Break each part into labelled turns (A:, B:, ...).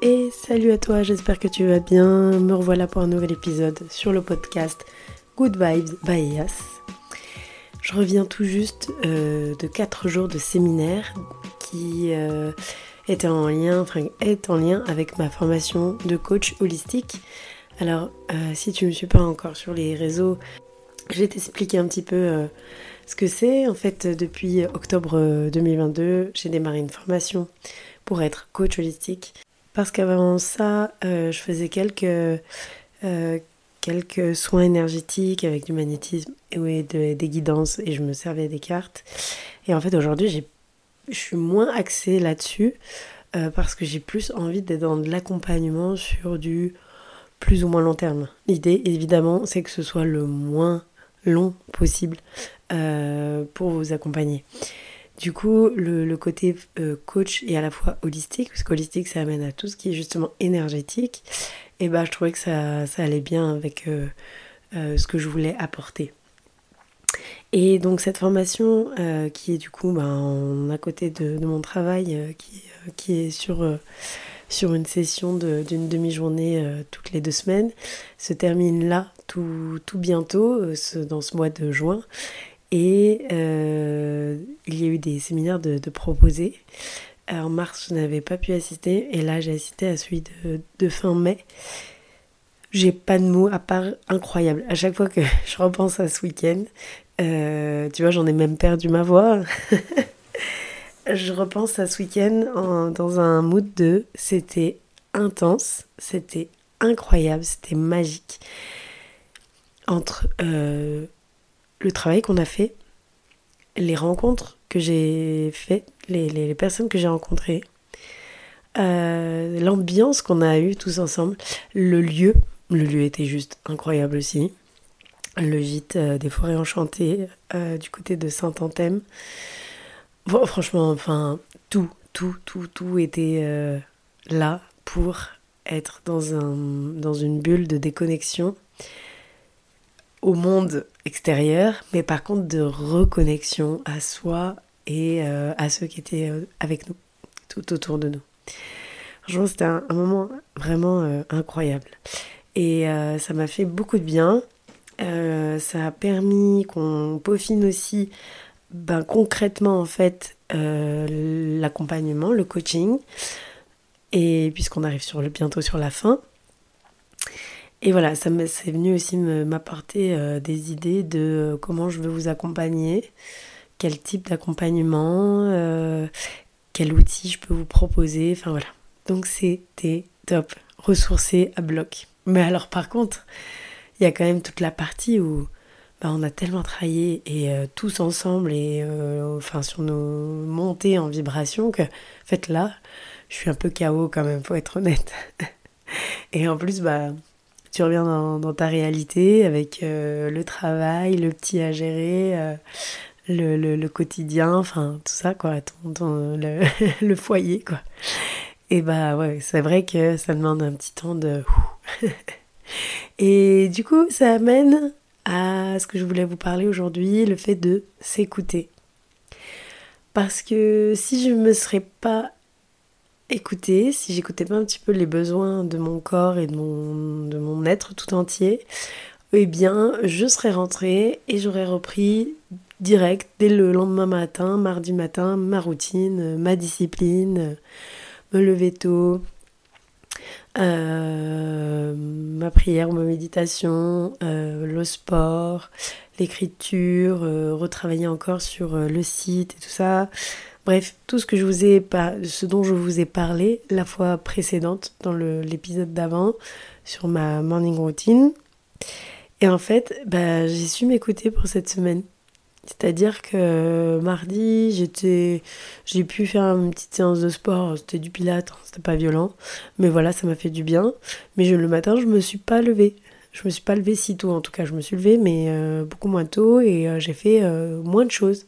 A: et salut à toi, j'espère que tu vas bien. Me revoilà pour un nouvel épisode sur le podcast Good Vibes by Yas. Je reviens tout juste euh, de 4 jours de séminaire qui euh, en lien, enfin, est en lien avec ma formation de coach holistique. Alors, euh, si tu ne me suis pas encore sur les réseaux, je vais t'expliquer un petit peu ce que c'est. En fait, depuis octobre 2022, j'ai démarré une formation pour être coach holistique. Parce qu'avant ça, euh, je faisais quelques, euh, quelques soins énergétiques avec du magnétisme et des guidances et je me servais des cartes. Et en fait, aujourd'hui, je suis moins axée là-dessus euh, parce que j'ai plus envie d'être dans de l'accompagnement sur du plus ou moins long terme. L'idée, évidemment, c'est que ce soit le moins long possible pour vous accompagner. Du coup, le, côté euh, coach est à la fois holistique, parce qu'holistique, ça amène à tout ce qui est justement énergétique. Et bah, je trouvais que ça, allait bien avec euh, euh, ce que je voulais apporter. Et donc, cette formation, qui est du coup ben, à côté de, mon travail, qui, est sur, une session d'une demi-journée toutes les deux semaines, se termine là, tout bientôt, dans ce mois de juin. Et euh, il y a eu des séminaires de, de proposés. En mars, je n'avais pas pu assister. Et là, j'ai assisté à celui de, fin mai. J'ai pas de mots à part incroyable. À chaque fois que je repense à ce week-end, euh, tu vois, j'en ai même perdu ma voix. je repense à ce week-end dans un mood de c'était intense, c'était incroyable, c'était magique. Entre euh, le travail qu'on a fait, les rencontres que j'ai faites, les, personnes que j'ai rencontrées, euh, l'ambiance qu'on a eue tous ensemble, le lieu, le lieu était juste incroyable aussi. Le gîte euh, des forêts enchantées euh, du côté de Saint-Anthème. Bon, franchement, enfin, tout, tout, tout, tout était là pour être dans une bulle de déconnexion au monde extérieur, mais par contre de reconnexion à soi et euh, à ceux qui étaient euh, avec nous, tout autour de nous. Franchement, c'était un, moment vraiment euh, incroyable. Et ça m'a fait beaucoup de bien. ça a permis qu'on peaufine aussi ben, concrètement en fait l'accompagnement, le coaching. Et puisqu'on arrive sur le, bientôt sur la fin, et voilà, ça c'est venu aussi m'apporter euh, des idées de euh, comment je veux vous accompagner, quel type d'accompagnement, euh, quel outil je peux vous proposer, enfin voilà. Donc c'était top, ressourcé à bloc. Mais alors par contre, il y a quand même toute la partie où bah, on a tellement travaillé et tous ensemble et enfin sur nos montées en vibration que en fait là, je suis un peu chaos quand même, faut être honnête. et en plus, bah tu reviens dans, ta réalité avec euh, le travail, le petit à gérer, euh, le, quotidien, enfin tout ça, quoi, ton, le, foyer, quoi. Et bah ouais, c'est vrai que ça demande un petit temps de... Et du coup, ça amène à ce que je voulais vous parler aujourd'hui, le fait de s'écouter. Parce que si je ne me serais pas écouter, si j'écoutais pas un petit peu les besoins de mon corps et de mon, de mon être tout entier, eh bien, je serais rentrée et j'aurais repris direct dès le lendemain matin, mardi matin, ma routine, ma discipline, me lever tôt, euh, ma prière, ma méditation, euh, le sport, l'écriture, euh, retravailler encore sur le site et tout ça, Bref, tout ce que je vous ai ce dont je vous ai parlé la fois précédente dans l'épisode d'avant sur ma morning routine. Et en fait, bah, j'ai su m'écouter pour cette semaine. C'est-à-dire que mardi, j'étais, j'ai pu faire une petite séance de sport. C'était du pilates, c'était pas violent, mais voilà, ça m'a fait du bien. Mais le matin, je me suis pas levée. Je me suis pas levée si tôt, en tout cas, je me suis levée, mais euh, beaucoup moins tôt et euh, j'ai fait euh, moins de choses.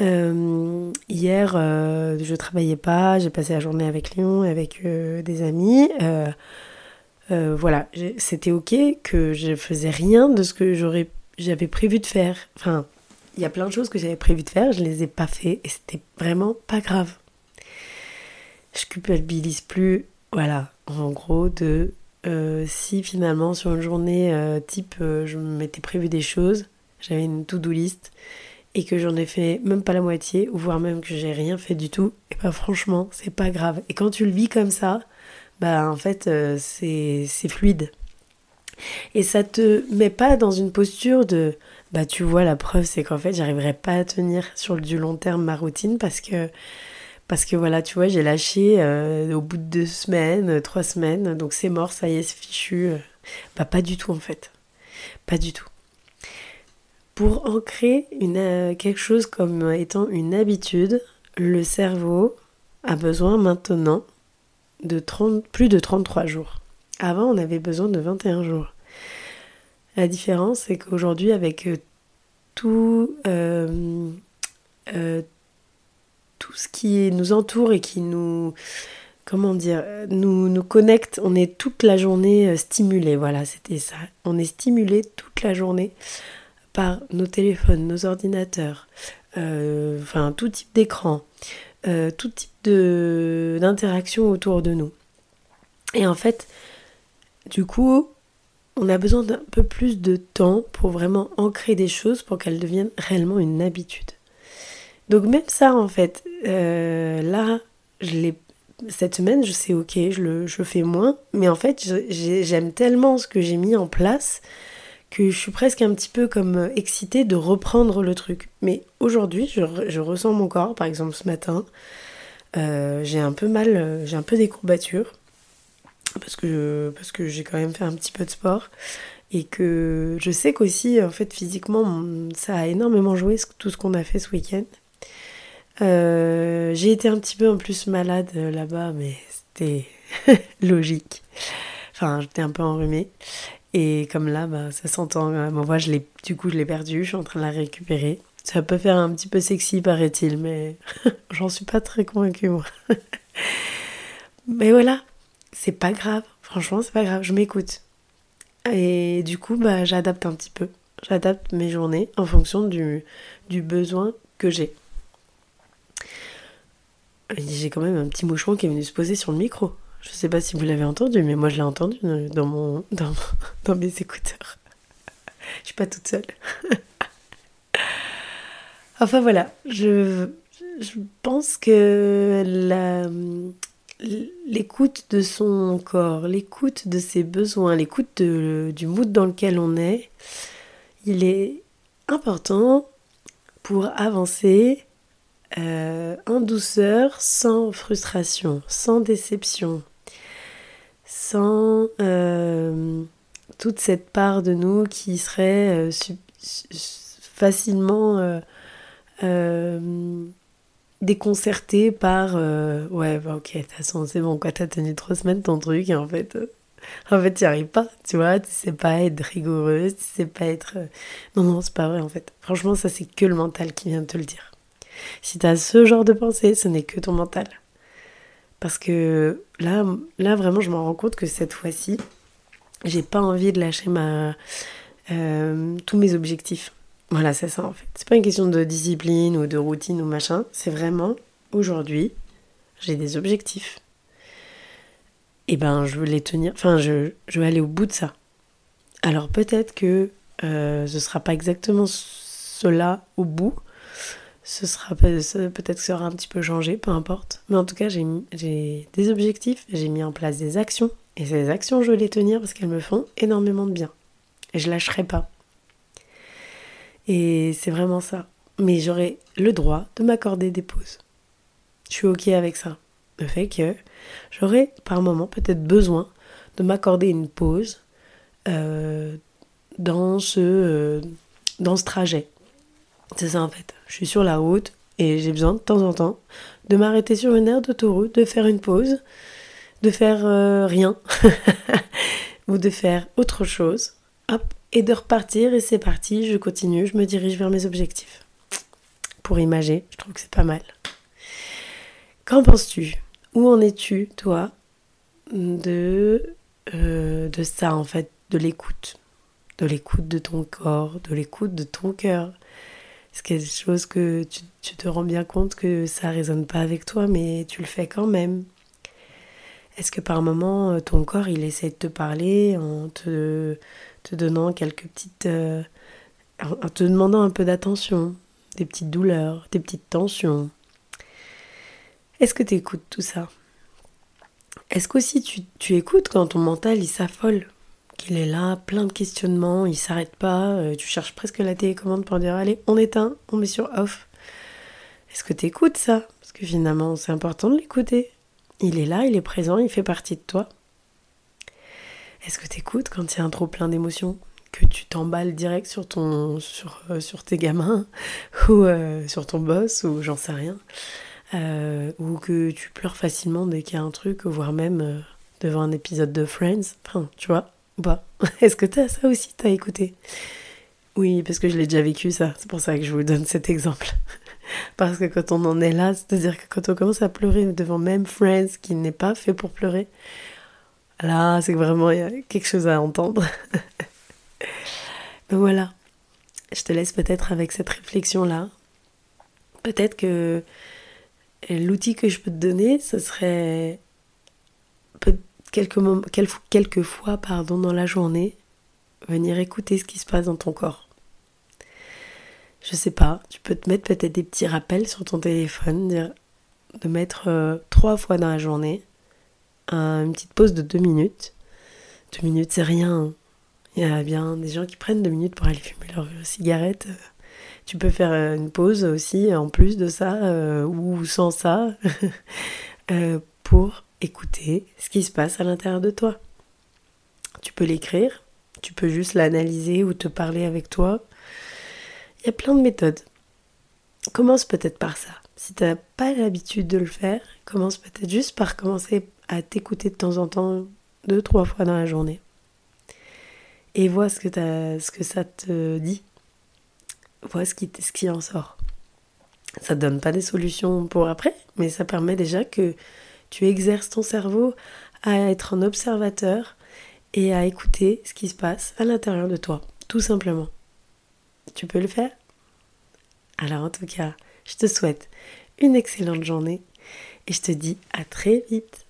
A: Euh, hier, euh, je travaillais pas, j'ai passé la journée avec Lyon, avec euh, des amis. voilà, c'était ok que je faisais rien de ce que j'aurais, j'avais prévu de faire. Enfin, il y a plein de choses que j'avais prévu de faire, je les ai pas fait et c'était vraiment pas grave. Je culpabilise plus voilà, en gros, de si finalement sur une journée type je m'étais prévu des choses, j'avais une to-do list et que j'en ai fait même pas la moitié, ou voire même que j'ai rien fait du tout, et bah franchement, c'est pas grave. Et quand tu le vis comme ça, bah en fait, c'est fluide. Et ça te met pas dans une posture de bah tu vois la preuve c'est qu'en fait j'arriverai pas à tenir sur du long terme ma routine parce que parce que voilà tu vois j'ai lâché euh, au bout de deux semaines trois semaines donc c'est mort ça y est c'est fichu bah pas du tout en fait pas du tout pour ancrer euh, quelque chose comme étant une habitude le cerveau a besoin maintenant de 30, plus de 33 jours avant, on avait besoin de 21 jours. La différence, c'est qu'aujourd'hui, avec euh, tout, euh, tout ce qui nous entoure et qui nous, comment dire, nous connecte, on est toute la journée stimulé. Voilà, c'était ça. On est stimulé toute la journée nos téléphones, nos ordinateurs, enfin tout type d'écran, tout type d'interaction autour de nous. Et en fait, du coup, on a besoin d'un peu plus de temps pour vraiment ancrer des choses pour qu'elles deviennent réellement une habitude. Donc même ça, en fait, euh, là, je cette semaine, je sais, ok, je le, je fais moins, mais en fait, j'aime tellement ce que j'ai mis en place que je suis presque un petit peu comme euh, excitée de reprendre le truc. Mais aujourd'hui, je, ressens mon corps, par exemple ce matin, euh, j'ai un peu mal, j'ai un peu des courbatures parce que, parce que j'ai quand même fait un petit peu de sport et que je sais qu'aussi en fait physiquement ça a énormément joué tout ce qu'on a fait ce week-end. Euh, j'ai été un petit peu en plus malade euh, là-bas mais c'était logique. Enfin j'étais un peu enrhumée et comme là bah, ça s'entend, euh, ma voix je l'ai, du coup je l'ai perdue, je suis en train de la récupérer. Ça peut faire un petit peu sexy paraît-il mais j'en suis pas très convaincue moi. mais voilà, c'est pas grave. Franchement, c'est pas grave. Je m'écoute. Et du coup, bah, j'adapte un petit peu. J'adapte mes journées en fonction du, du besoin que j'ai. J'ai quand même un petit moucheron qui est venu se poser sur le micro. Je sais pas si vous l'avez entendu, mais moi je l'ai entendu dans, mon, dans, mes écouteurs. Je suis pas toute seule. enfin voilà, je, pense que l'écoute de son corps, l'écoute de ses besoins, l'écoute du mood dans lequel on est, il est important pour avancer euh, en douceur, sans frustration, sans déception, sans euh, toute cette part de nous qui serait euh, facilement déconcerté par ouais bah ok de toute façon c'est bon quoi t'as tenu trois semaines ton truc et en fait en fait t'y arrives pas tu vois tu sais pas être rigoureuse tu sais pas être non non c'est pas vrai en fait. Franchement ça c'est que le mental qui vient de te le dire si t'as ce genre de pensée ce n'est que ton mental parce que là là vraiment je me rends compte que cette fois-ci j'ai pas envie de lâcher ma tous mes objectifs voilà, c'est ça en fait. C'est pas une question de discipline ou de routine ou machin. C'est vraiment aujourd'hui, j'ai des objectifs. Et ben, je veux les tenir. Enfin, je, je veux aller au bout de ça. Alors peut-être que euh, ce sera pas exactement cela au bout. Ce sera peut-être ça aura un petit peu changé, peu importe. Mais en tout cas, j'ai des objectifs, j'ai mis en place des actions. Et ces actions, je veux les tenir parce qu'elles me font énormément de bien. Et je lâcherai pas. Et c'est vraiment ça. Mais j'aurai le droit de m'accorder des pauses. Je suis ok avec ça. Le fait que j'aurai par moment peut-être besoin de m'accorder une pause euh, dans, ce, euh, dans ce trajet. C'est ça en fait. Je suis sur la route et j'ai besoin de temps en temps de m'arrêter sur une aire d'autoroute, de faire une pause, de faire euh, rien ou de faire autre chose. Hop, et de repartir et c'est parti, je continue, je me dirige vers mes objectifs. Pour imager, je trouve que c'est pas mal. Qu'en penses-tu? Où en es-tu, toi, de, euh, de ça, en fait, de l'écoute? De l'écoute de ton corps, de l'écoute de ton cœur? C'est quelque chose que tu, te rends bien compte que ça résonne pas avec toi, mais tu le fais quand même? Est-ce que par moment euh, ton corps il essaie de te parler en te, te donnant quelques petites. Euh, en te demandant un peu d'attention, des petites douleurs, des petites tensions? Est-ce que tu écoutes tout ça? Est-ce qu'aussi tu, tu écoutes quand ton mental il s'affole? Qu'il est là, plein de questionnements, il s'arrête pas, euh, tu cherches presque la télécommande pour dire allez, on éteint, on met sur off. Est-ce que tu écoutes ça? Parce que finalement, c'est important de l'écouter. Il est là, il est présent, il fait partie de toi. Est-ce que tu écoutes quand il y a un trop plein d'émotions? Que tu t'emballes direct sur, ton, sur, euh, tes gamins ou euh, sur ton boss ou j'en sais rien Ou que tu pleures facilement dès qu'il y a un truc, voire même devant un épisode de Friends Enfin, tu vois pas Est-ce que tu as ça aussi, t'as écouté? Oui, parce que je l'ai déjà vécu ça, c'est pour ça que je vous donne cet exemple. Parce que quand on en est là, c'est-à-dire que quand on commence à pleurer devant même Friends qui n'est pas fait pour pleurer, là, c'est vraiment il y a quelque chose à entendre. Donc voilà, je te laisse peut-être avec cette réflexion-là. Peut-être que l'outil que je peux te donner, ce serait quelques, quelques, fois pardon, dans la journée, venir écouter ce qui se passe dans ton corps je sais pas, tu peux te mettre peut-être des petits rappels sur ton téléphone, de mettre euh, trois fois dans la journée une petite pause de deux minutes. Deux minutes, c'est rien. Il y a bien des gens qui prennent deux minutes pour aller fumer leur cigarette. Tu peux faire euh, une pause aussi en plus de ça euh, ou sans ça pour écouter ce qui se passe à l'intérieur de toi. Tu peux l'écrire, tu peux juste l'analyser ou te parler avec toi. Il y a plein de méthodes. Commence peut-être par ça. Si tu n'as pas l'habitude de le faire, commence peut-être juste par commencer à t'écouter de temps en temps, deux, trois fois dans la journée. Et vois ce que, ce que ça te dit. Vois ce qui, ce qui en sort. Ça ne donne pas des solutions pour après, mais ça permet déjà que tu exerces ton cerveau à être un observateur et à écouter ce qui se passe à l'intérieur de toi, tout simplement. Tu peux le faire? Alors en tout cas, je te souhaite une excellente journée et je te dis à très vite.